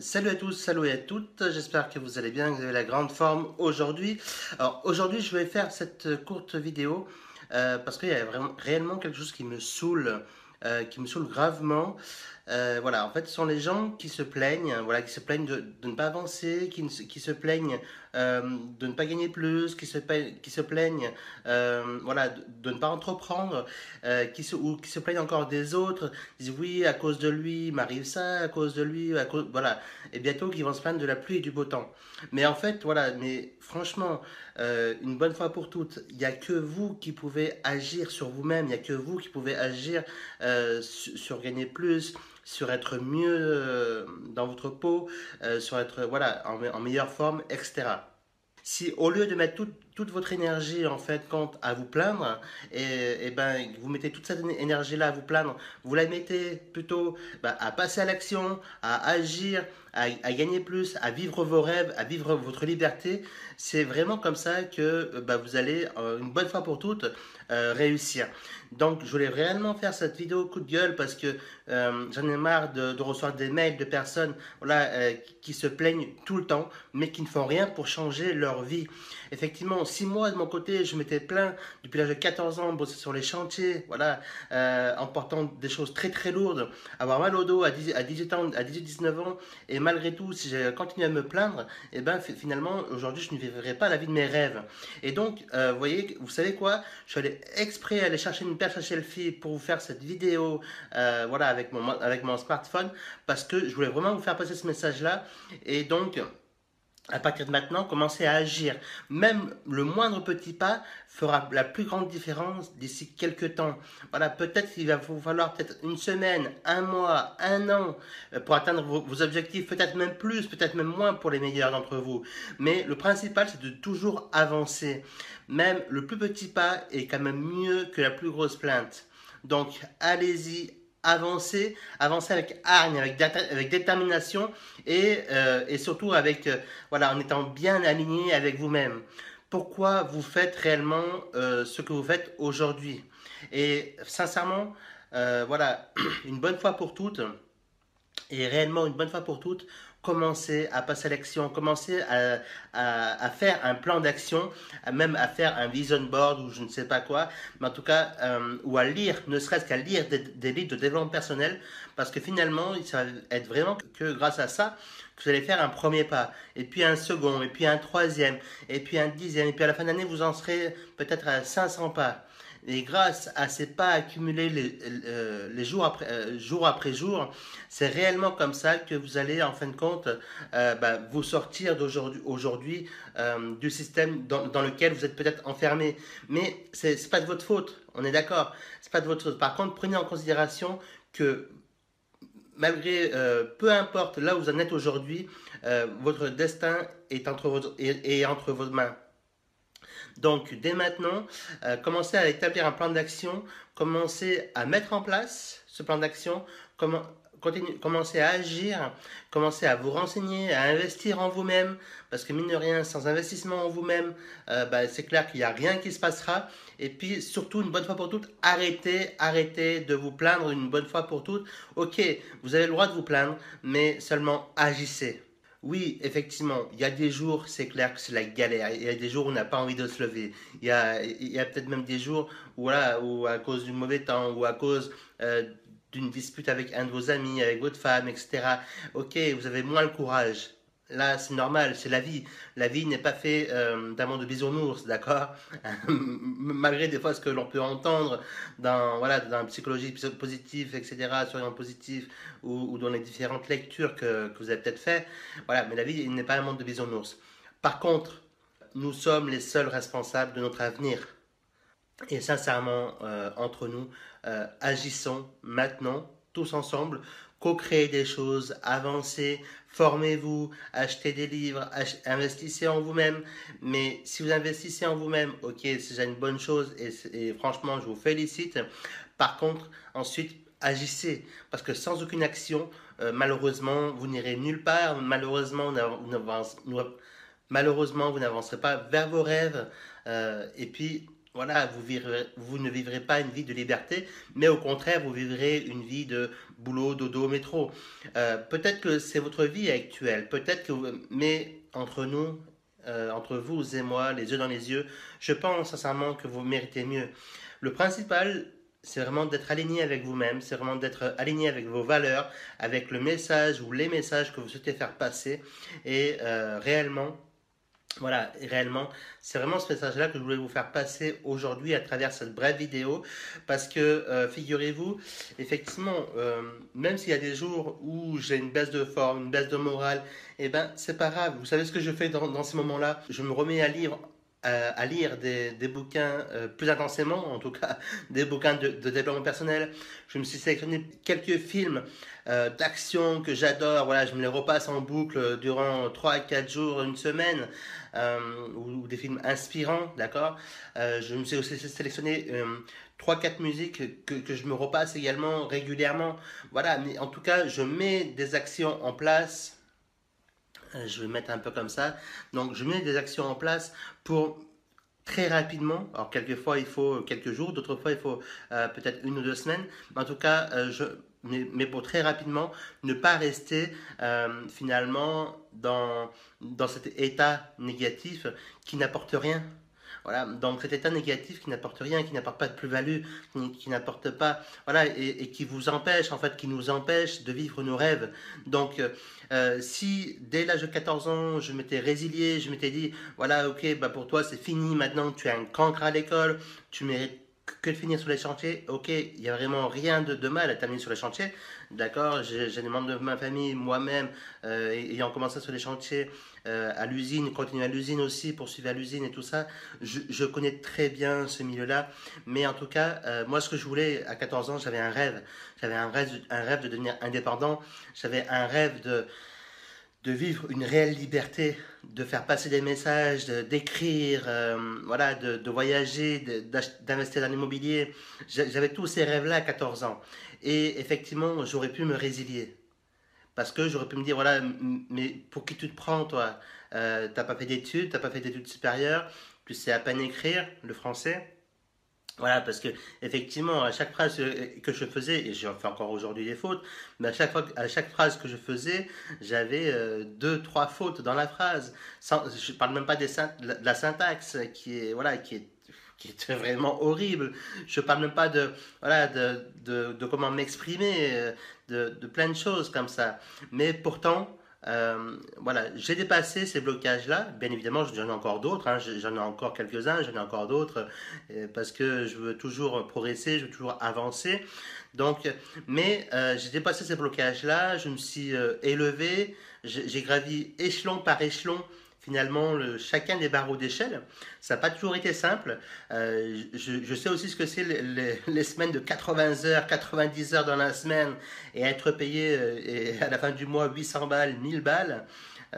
salut à tous, salut à toutes, j'espère que vous allez bien, que vous avez la grande forme aujourd'hui. Alors aujourd'hui je vais faire cette courte vidéo euh, parce qu'il y a vraiment réellement quelque chose qui me saoule, euh, qui me saoule gravement. Euh, voilà, en fait, ce sont les gens qui se plaignent, voilà, qui se plaignent de, ne pas avancer, qui, qui se plaignent euh, de ne pas gagner plus, qui se, qui se plaignent euh, voilà, de, ne pas entreprendre, qui se, ou qui se plaignent encore des autres, disent oui, à cause de lui, m'arrive ça, à cause de lui, à cause, voilà, et bientôt qui vont se plaindre de la pluie et du beau temps. Mais en fait, voilà, mais franchement, une bonne fois pour toutes, il n'y a que vous qui pouvez agir sur vous-même, il n'y a que vous qui pouvez agir sur gagner plus, sur être mieux euh, dans votre peau, euh, sur être voilà, en, meilleure forme, etc. Si au lieu de mettre toute votre énergie en fait compte à vous plaindre, et, et, ben vous mettez toute cette énergie là à vous plaindre, vous la mettez plutôt ben, à passer à l'action, à agir, à, gagner plus, à vivre vos rêves, à vivre votre liberté, c'est vraiment comme ça que ben, vous allez une bonne fois pour toutes réussir. Donc, je voulais réellement faire cette vidéo coup de gueule parce que euh, j'en ai marre de, recevoir des mails de personnes voilà, euh, qui, se plaignent tout le temps, mais qui ne font rien pour changer leur vie. Effectivement, si moi, de mon côté, je m'étais plaint depuis l'âge de 14 ans, bosser sur les chantiers, voilà, euh, en portant des choses très très lourdes, avoir mal au dos à, 18 ans, à 18-19 ans, et malgré tout, si j'ai continué à me plaindre, et eh ben finalement, aujourd'hui, je ne vivrais pas la vie de mes rêves. Et donc, vous voyez, vous savez quoi? Je suis allé exprès aller chercher une paire selfie pour vous faire cette vidéo euh, voilà, avec, mon, avec mon smartphone parce que je voulais vraiment vous faire passer ce message-là. Et donc, à partir de maintenant, commencez à agir. Même le moindre petit pas fera la plus grande différence d'ici quelques temps. Voilà, peut-être qu'il va vous falloir peut-être une semaine, un mois, un an euh, pour atteindre vos, vos objectifs, peut-être même plus, peut-être même moins pour les meilleurs d'entre vous. Mais le principal, c'est de toujours avancer. Même le plus petit pas est quand même mieux que la plus grosse plainte. Donc, allez-y, avancer, avancer avec hargne, avec, avec détermination et, euh, surtout avec, euh, voilà, en étant bien aligné avec vous-même. Pourquoi vous faites réellement euh, ce que vous faites aujourd'hui? Et sincèrement, voilà, une bonne fois pour toutes, et réellement une bonne fois pour toutes, commencer à passer à l'action, commencer à, à, faire un plan d'action, même à faire un vision board ou je ne sais pas quoi, mais en tout cas, euh, ou à lire, ne serait-ce qu'à lire des, des, livres de développement personnel, parce que finalement, ça va être vraiment que grâce à ça que vous allez faire un premier pas, et puis un second, et puis un troisième, et puis un dixième, et puis à la fin de l'année, vous en serez peut-être à 500 pas. Et grâce à ces pas accumulés les, euh, jours, après, euh, jour après jour, c'est réellement comme ça que vous allez, en fin de compte, euh, bah, vous sortir d'aujourd'hui, aujourd'hui, du système dans, dans, lequel vous êtes peut-être enfermé. Mais c'est n'est pas de votre faute, on est d'accord. C'est pas de votre faute. Par contre, prenez en considération que malgré, peu importe là où vous en êtes aujourd'hui, votre destin est entre, vos, est, est entre vos mains. Donc, dès maintenant, euh, commencez à établir un plan d'action, commencez à mettre en place ce plan d'action, commencez à agir, commencez à vous renseigner, à investir en vous-même, parce que mine de rien, sans investissement en vous-même, euh, bah, c'est clair qu'il n'y a rien qui se passera. Et puis, surtout, une bonne fois pour toutes, arrêtez, arrêtez de vous plaindre une bonne fois pour toutes. Ok, vous avez le droit de vous plaindre, mais seulement agissez. Oui, effectivement, il y a des jours, c'est clair que c'est la galère. Il y a des jours où on n'a pas envie de se lever. Il y a, y a peut-être même des jours où, où à cause du mauvais temps ou à cause euh, d'une dispute avec un de vos amis, avec votre femme, etc. Ok, vous avez moins le courage. Là, c'est normal, c'est la vie. La vie n'est pas faite euh, monde de bisounours, d'accord? Malgré des fois ce que l'on peut entendre dans, voilà, dans la psychologie positive, etc., un positif, ou, dans les différentes lectures que, vous avez peut-être fait. Voilà, mais la vie n'est pas un monde de bisounours. Par contre, nous sommes les seuls responsables de notre avenir. Et sincèrement, euh, entre nous, euh, agissons maintenant, tous ensemble, co-créer des choses, avancer, formez-vous, achetez des livres, investissez en vous-même. Mais si vous investissez en vous-même, ok, c'est déjà une bonne chose et, franchement, je vous félicite. Par contre, ensuite, agissez. Parce que sans aucune action, euh, malheureusement, vous n'irez nulle part. Malheureusement, vous n'avancerez pas vers vos rêves. Euh, et puis, voilà, vous, ne vivrez pas une vie de liberté, mais au contraire, vous vivrez une vie de boulot, dodo, métro. Euh, peut-être que c'est votre vie actuelle, peut-être que, mais entre nous, euh, entre vous et moi, les yeux dans les yeux, je pense sincèrement que vous méritez mieux. Le principal, c'est vraiment d'être aligné avec vous-même, c'est vraiment d'être aligné avec vos valeurs, avec le message ou les messages que vous souhaitez faire passer, et euh, réellement voilà, réellement, c'est vraiment ce message-là que je voulais vous faire passer aujourd'hui à travers cette brève vidéo, parce que euh, figurez-vous, effectivement, euh, même s'il y a des jours où j'ai une baisse de forme, une baisse de morale, eh ben c'est pas grave. Vous savez ce que je fais dans, ces moments-là? Je me remets à lire à, lire des, des bouquins euh, plus intensément, en tout cas des bouquins de, développement personnel. Je me suis sélectionné quelques films euh, d'action que j'adore. Voilà, je me les repasse en boucle durant 3 à 4 jours, une semaine, euh, ou, des films inspirants, d'accord Je me suis aussi sélectionné 3-4 musiques que, que je me repasse également régulièrement. Voilà, mais en tout cas, je mets des actions en place euh, je vais mettre un peu comme ça. Donc, je mets des actions en place pour très rapidement. Alors, quelquefois, il faut quelques jours, d'autres fois, il faut euh, peut-être une ou deux semaines. Mais en tout cas, euh, je, mais, pour très rapidement ne pas rester finalement dans, dans cet état négatif qui n'apporte rien. Voilà, donc cet état négatif qui n'apporte rien, qui n'apporte pas de plus-value, qui, n'apporte pas, voilà, et, et, qui vous empêche, en fait, qui nous empêche de vivre nos rêves. Donc, euh, si dès l'âge de 14 ans, je m'étais résilié, je m'étais dit, voilà, ok, bah pour toi c'est fini, maintenant tu as un cancre à l'école, tu mérites que de finir sur les chantiers, ok, il n'y a vraiment rien de, de, mal à terminer sur les chantiers, d'accord, j'ai des membres de ma famille, moi-même, euh, ayant commencé sur les chantiers, euh, à l'usine, continuer à l'usine aussi, poursuivre à l'usine et tout ça, je, je, connais très bien ce milieu-là, mais en tout cas, euh, moi ce que je voulais à 14 ans, j'avais un rêve, j'avais un rêve, un rêve de devenir indépendant, j'avais un rêve de de vivre une réelle liberté, de faire passer des messages, d'écrire, euh, voilà, de, de voyager, d'investir dans l'immobilier. J'avais tous ces rêves-là à 14 ans. Et effectivement, j'aurais pu me résilier. Parce que j'aurais pu me dire, voilà, mais pour qui tu te prends, toi? Euh, T'as pas fait d'études, t'as pas fait d'études supérieures, tu sais à peine écrire le français. Voilà, parce que effectivement, à chaque phrase que je faisais, et j'en fais encore aujourd'hui des fautes, mais à chaque, fois, à chaque phrase que je faisais, j'avais euh, deux, trois fautes dans la phrase. Sans, je parle même pas des, de la syntaxe qui est, voilà, qui est qui est vraiment horrible. Je parle même pas de, voilà, de, de, comment m'exprimer, euh, de plein de choses comme ça. Mais pourtant, euh, voilà, j'ai dépassé ces blocages-là. Bien évidemment, j'en ai encore d'autres. Hein. J'en ai encore quelques-uns, j'en ai encore d'autres euh, parce que je veux toujours progresser, je veux toujours avancer. Donc, mais euh, j'ai dépassé ces blocages-là. Je me suis élevé. J'ai gravi échelon par échelon finalement le, chacun des barreaux d'échelle. Ça n'a pas toujours été simple. Euh, je, je, sais aussi ce que c'est les, les, semaines de 80 heures, 90 heures dans la semaine et être payé euh, et à la fin du mois 800 balles, 1000 balles.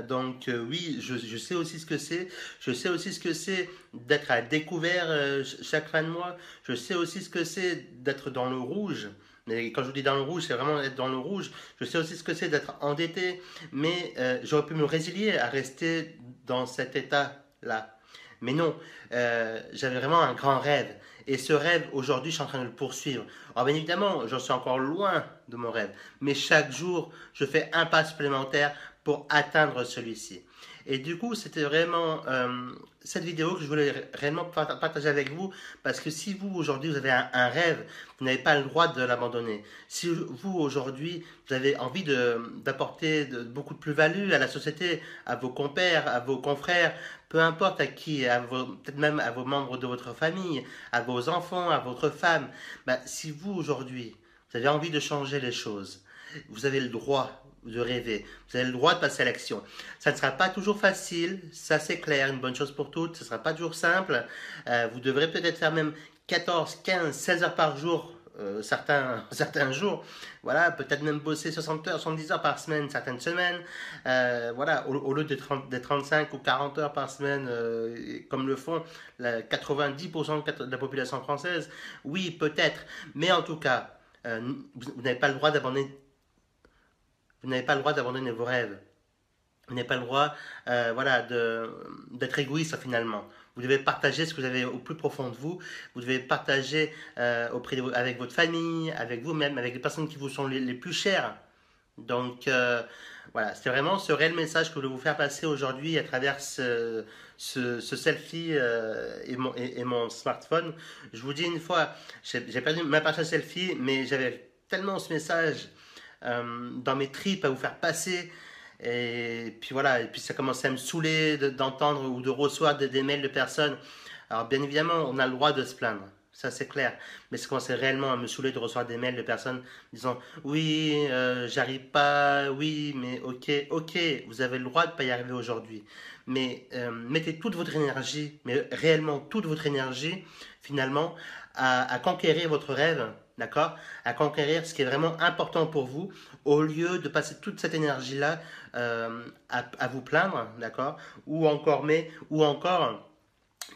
Donc euh, oui, je, sais aussi ce que c'est. Je sais aussi ce que c'est d'être à découvert euh, chaque fin de mois. Je sais aussi ce que c'est d'être dans le rouge. Mais quand je dis dans le rouge, c'est vraiment être dans le rouge. Je sais aussi ce que c'est d'être endetté, mais euh, j'aurais pu me résilier à rester dans cet état-là. Mais non, j'avais vraiment un grand rêve. Et ce rêve, aujourd'hui, je suis en train de le poursuivre. Alors bien évidemment, j'en suis encore loin de mon rêve. Mais chaque jour, je fais un pas supplémentaire pour atteindre celui-ci. Et du coup, c'était vraiment euh, cette vidéo que je voulais réellement partager avec vous, parce que si vous, aujourd'hui, vous avez un, rêve, vous n'avez pas le droit de l'abandonner. Si vous, aujourd'hui, vous avez envie d'apporter beaucoup de plus-value à la société, à vos compères, à vos confrères, peu importe à qui, peut-être même à vos membres de votre famille, à vos enfants, à votre femme, bah, si vous, aujourd'hui, vous avez envie de changer les choses, vous avez le droit de rêver. Vous avez le droit de passer à l'action. Ça ne sera pas toujours facile, ça c'est clair, une bonne chose pour toutes. Ce ne sera pas toujours simple. Euh, vous devrez peut-être faire même 14, 15, 16 heures par jour. Euh, certains, certains jours, voilà, peut-être même bosser 60 heures, 70 heures par semaine, certaines semaines, euh, voilà, au, lieu de, 30, de 35 ou 40 heures par semaine, comme le font la 90% de la population française, oui, peut-être, mais en tout cas, vous n'avez pas le droit d'abandonner vous n'avez pas le droit d'abandonner vos rêves. Vous n'avez pas le droit euh, voilà, d'être égoïste finalement. Vous devez partager ce que vous avez au plus profond de vous. Vous devez partager euh, auprès de, avec votre famille, avec vous-même, avec les personnes qui vous sont les, plus chères. Donc euh, voilà, c'est vraiment ce réel message que je voulais vous faire passer aujourd'hui à travers ce, selfie et, mon, et, mon, smartphone. Je vous dis une fois, j'ai perdu ma page selfie, mais j'avais tellement ce message dans mes tripes à vous faire passer et puis voilà, et puis ça commençait à me saouler d'entendre ou de recevoir des, mails de personnes. Alors bien évidemment, on a le droit de se plaindre, ça c'est clair. Mais ça commençait réellement à me saouler de recevoir des mails de personnes disant oui, euh, j'arrive pas, oui, mais ok, ok, vous avez le droit de pas y arriver aujourd'hui. Mais euh, mettez toute votre énergie, mais réellement toute votre énergie, finalement, à conquérir votre rêve d'accord? À conquérir ce qui est vraiment important pour vous, au lieu de passer toute cette énergie-là euh, à, vous plaindre, d'accord? Ou encore, mais, ou encore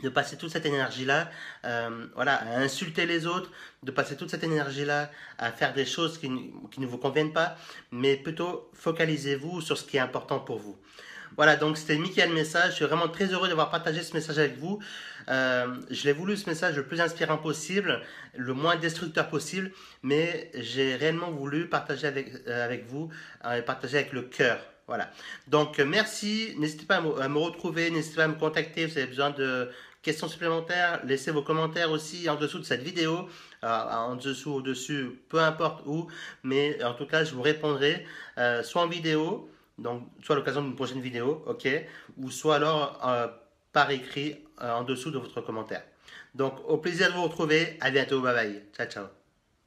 de passer toute cette énergie-là, euh, voilà, à insulter les autres, de passer toute cette énergie-là à faire des choses qui, qui ne vous conviennent pas, mais plutôt focalisez-vous sur ce qui est important pour vous. Voilà, donc c'était Michael Message. Je suis vraiment très heureux d'avoir partagé ce message avec vous. Euh, je l'ai voulu ce message le plus inspirant possible, le moins destructeur possible, mais j'ai réellement voulu partager avec, euh, avec vous, euh, partager avec le cœur. Voilà. Donc merci. N'hésitez pas à me, retrouver, n'hésitez pas à me contacter. Vous avez besoin de questions supplémentaires, laissez vos commentaires aussi en dessous de cette vidéo, en dessous, au-dessus, peu importe où, mais en tout cas, je vous répondrai soit en vidéo, donc soit à l'occasion d'une prochaine vidéo, ok, ou soit alors euh, par écrit euh, en dessous de votre commentaire. Donc au plaisir de vous retrouver, à bientôt, bye bye, ciao ciao.